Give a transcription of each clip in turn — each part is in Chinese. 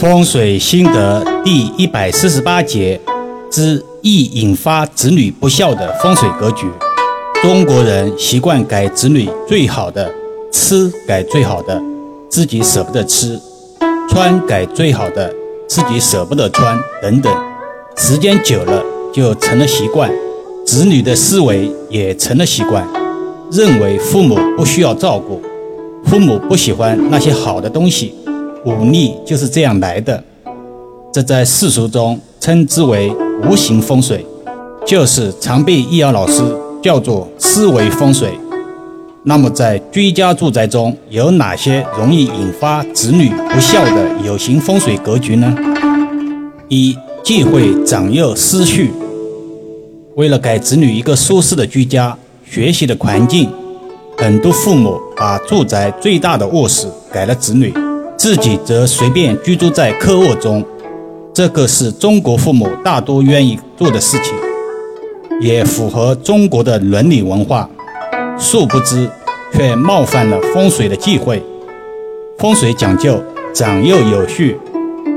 风水心得第一百四十八节之易引发子女不孝的风水格局。中国人习惯改子女最好的，吃改最好的，自己舍不得吃；穿改最好的，自己舍不得穿，等等。时间久了就成了习惯，子女的思维也成了习惯，认为父母不需要照顾，父母不喜欢那些好的东西。武力就是这样来的，这在世俗中称之为无形风水，就是常被易遥老师叫做思维风水。那么在居家住宅中有哪些容易引发子女不孝的有形风水格局呢？一忌讳长幼失序。为了给子女一个舒适的居家、学习的环境，很多父母把住宅最大的卧室改了子女。自己则随便居住在客卧中，这个是中国父母大多愿意做的事情，也符合中国的伦理文化。殊不知，却冒犯了风水的忌讳。风水讲究长幼有序、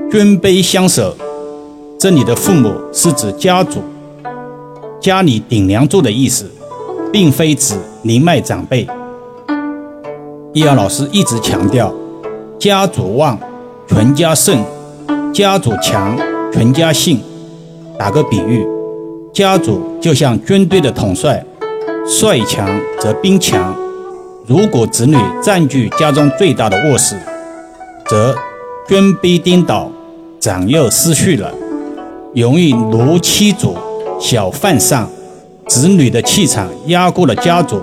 尊卑相守。这里的父母是指家族、家里顶梁柱的意思，并非指灵脉长辈。易阳老师一直强调。家主旺，全家盛；家主强，全家兴。打个比喻，家主就像军队的统帅，帅强则兵强。如果子女占据家中最大的卧室，则军卑颠倒，长幼失序了，容易奴欺主，小犯上。子女的气场压过了家主，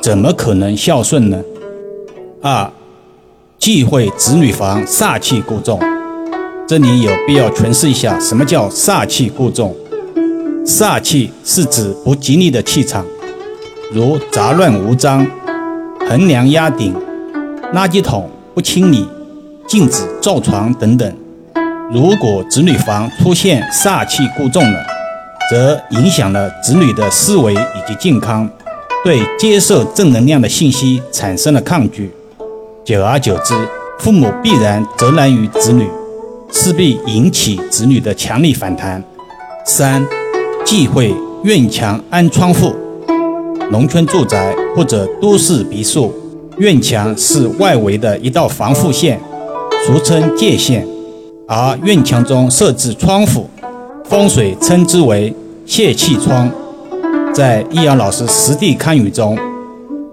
怎么可能孝顺呢？二。忌讳子女房煞气过重，这里有必要诠释一下什么叫煞气过重。煞气是指不吉利的气场，如杂乱无章、横梁压顶、垃圾桶不清理、镜子照床等等。如果子女房出现煞气过重了，则影响了子女的思维以及健康，对接受正能量的信息产生了抗拒。久而久之，父母必然责难于子女，势必引起子女的强力反弹。三，忌讳院墙安窗户。农村住宅或者都市别墅，院墙是外围的一道防护线，俗称界线，而院墙中设置窗户，风水称之为泄气窗。在易阳老师实地看舆中，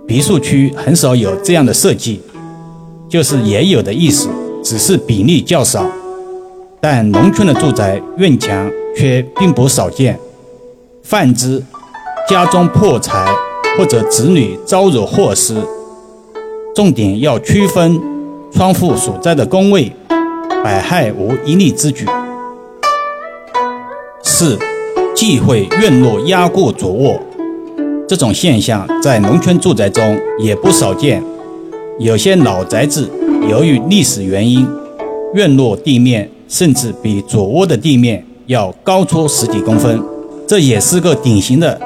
别墅区很少有这样的设计。就是也有的意思，只是比例较少。但农村的住宅院墙却并不少见。泛之，家中破财或者子女遭惹祸事，重点要区分窗户所在的宫位，百害无一利之举。四，忌讳院落压过主卧，这种现象在农村住宅中也不少见。有些老宅子由于历史原因，院落地面甚至比主卧的地面要高出十几公分，这也是个典型的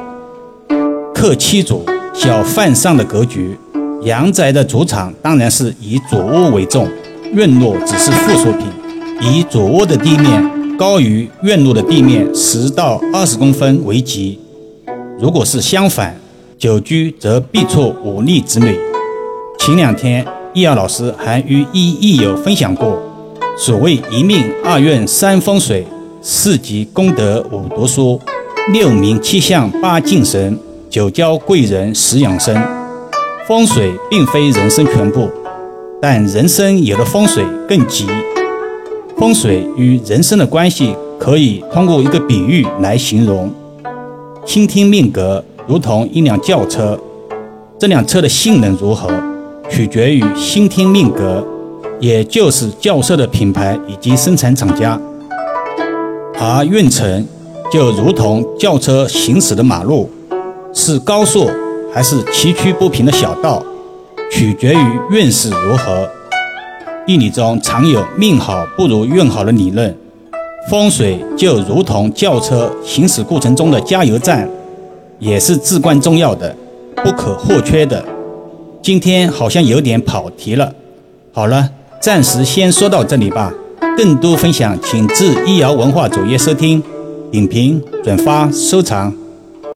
克妻主、小犯上的格局。阳宅的主场当然是以主卧为重，院落只是附属品。以主卧的地面高于院落的地面十到二十公分为吉。如果是相反，久居则必错五利子女。前两天，易遥老师还与一益友分享过，所谓一命二运三风水，四积功德五读书，六名七相八敬神，九交贵人十养生。风水并非人生全部，但人生有了风水更吉。风水与人生的关系可以通过一个比喻来形容：倾听命格如同一辆轿车，这辆车的性能如何？取决于新听命格，也就是轿车的品牌以及生产厂家；而运程就如同轿车行驶的马路，是高速还是崎岖不平的小道，取决于运势如何。易理中常有“命好不如运好”的理论，风水就如同轿车行驶过程中的加油站，也是至关重要的、不可或缺的。今天好像有点跑题了，好了，暂时先说到这里吧。更多分享，请至易瑶文化主页收听、点评、转发、收藏。